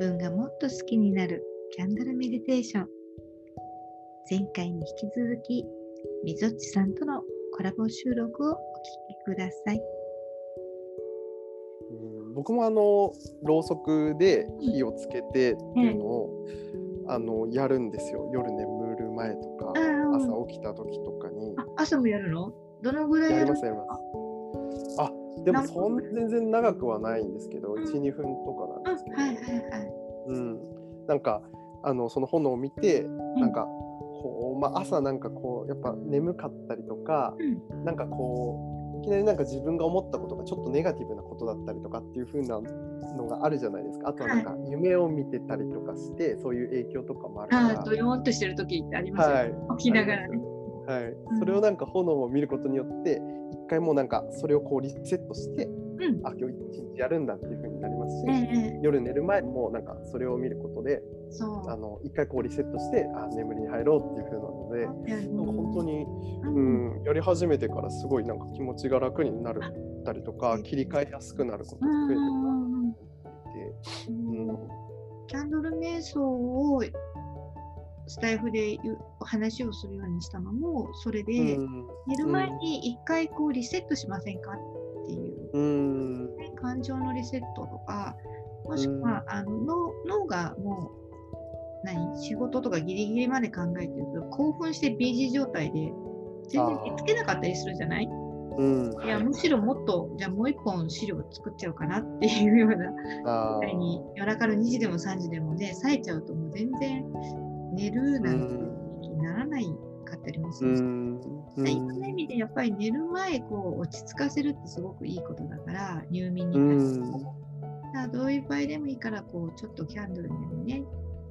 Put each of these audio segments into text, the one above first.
分がもっと好きになるキャンドルメディテーション。前回に引き続きみぞっちさんとのコラボ収録をお聞きください。うん僕もあのろうそくで火をつけてっていうのを、あのやるんですよ。夜眠る前とか朝起きた時とかに。あ朝もやるの？どのぐらいやりますやります。あでもそん全然長くはないんですけどうん。12分とかなんですけど、はいはいはいうん、なんかあのその炎を見てなんかこう、まあ、朝なんかこうやっぱ眠かったりとかうん。なんかこういきなりなんか自分が思ったことがちょっとネガティブなことだったりとかっていう風なのがあるじゃないですか。あとはなんか夢を見てたりとかしてそういう影響とかもあるから。ドヨーンとしてる時ってありますよ、はい。起きながらね。はい。うん、それをなんか炎を見ることによって一回もうなんかそれをこうリセットして、うん。あ今日一日やるんだっていう風になりますし、ええ夜寝る前もなんかそれを見ることでそう。あの一回こうリセットしてあ眠りに入ろうっていう風なのでなんか本当に、ううん。ん、やり始めてからすごいなんか気持ちが楽になるったりとか切り替えやすくなることが増えてるなってうんうん。キャンドル瞑想をスタイフで話をするようにしたのもそれで、うん。寝る前に一回こうリセットしませんか？っていう、感情のリセットとかもしくは、あの脳脳がもう何仕事とかギリギリまで考えてると興奮して BG 状態で全然見つけなかったりするじゃない？うん。いやむしろもっとじゃあもう一本資料作っちゃおうかなっていうようなあみたいに夜中の2時でも3時でもね、冴えちゃうともう全然寝るなんて気にならないかったりもすうるし、ん。うんでやっぱり寝る前こう落ち着かせるってすごくいいことだから、入眠にう対していう場合でもいいから、こうちょっとキャンドルでもね、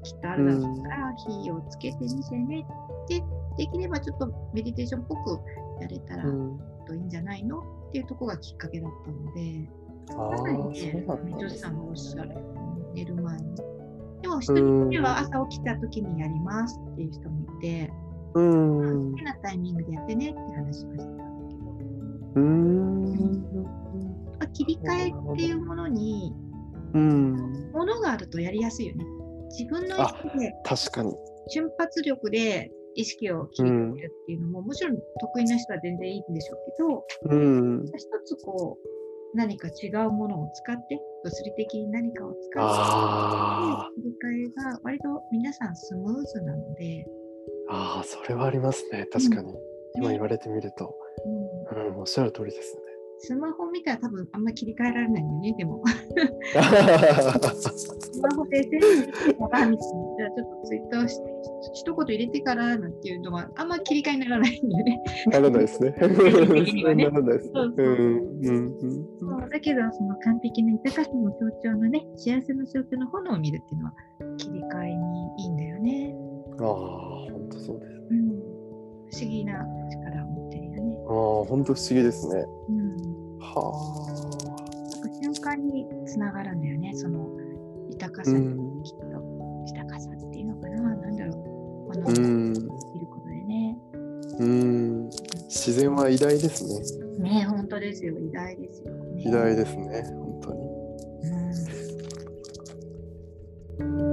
きっとあるだろうから、火をつけてみてね。で、できればちょっとメディテーションっぽくやれたらうん。といいんじゃないの？っていうところがきっかけだったので、かなりねなん、だ。みとしさんがおっしゃる寝る前に。でも、人によっては朝起きた時にやりますっていう人もいて、うん。好きなタイミングでやってねって話をしてたんだけど、うん。まあ切り替えっていうものに、うんものがあるとやりやすいよね。自分の意識で、確かに瞬発力で意識を切り替えるっていうのも、もちろん得意な人は全然いいんでしょうけど、うん。一つこう、何か違うものを使って、物理的に何かを使って、あ切り替えが割と皆さんスムーズなので、あああそれはありますね確かに今ね言われてみるとうんうんおっしゃる通りですねスマホ見たら多分あんま切り替えられないよね、でも。スマホで見てじゃあちょっとツイッターして、一言入れてからなんていうのはあんま切り替えにならないんだよね。ならないですね。ね ならないですね。だけど、その完璧な豊かさの象徴のね、幸せの象徴の炎を見るっていうのは切り替えにいいんだよね。ああ当そうですね、うん、不思議な力を持ってるよね。ああ本当不思議ですね、うん、はあ。瞬間につながるんだよね。その豊かさに、きっと豊かさっていうのかな。なんだろう。この、うん、いることでね。うん。自然は偉大ですね。ね本当ですよ。偉大ですよ、ね、偉大ですね本当に。うん。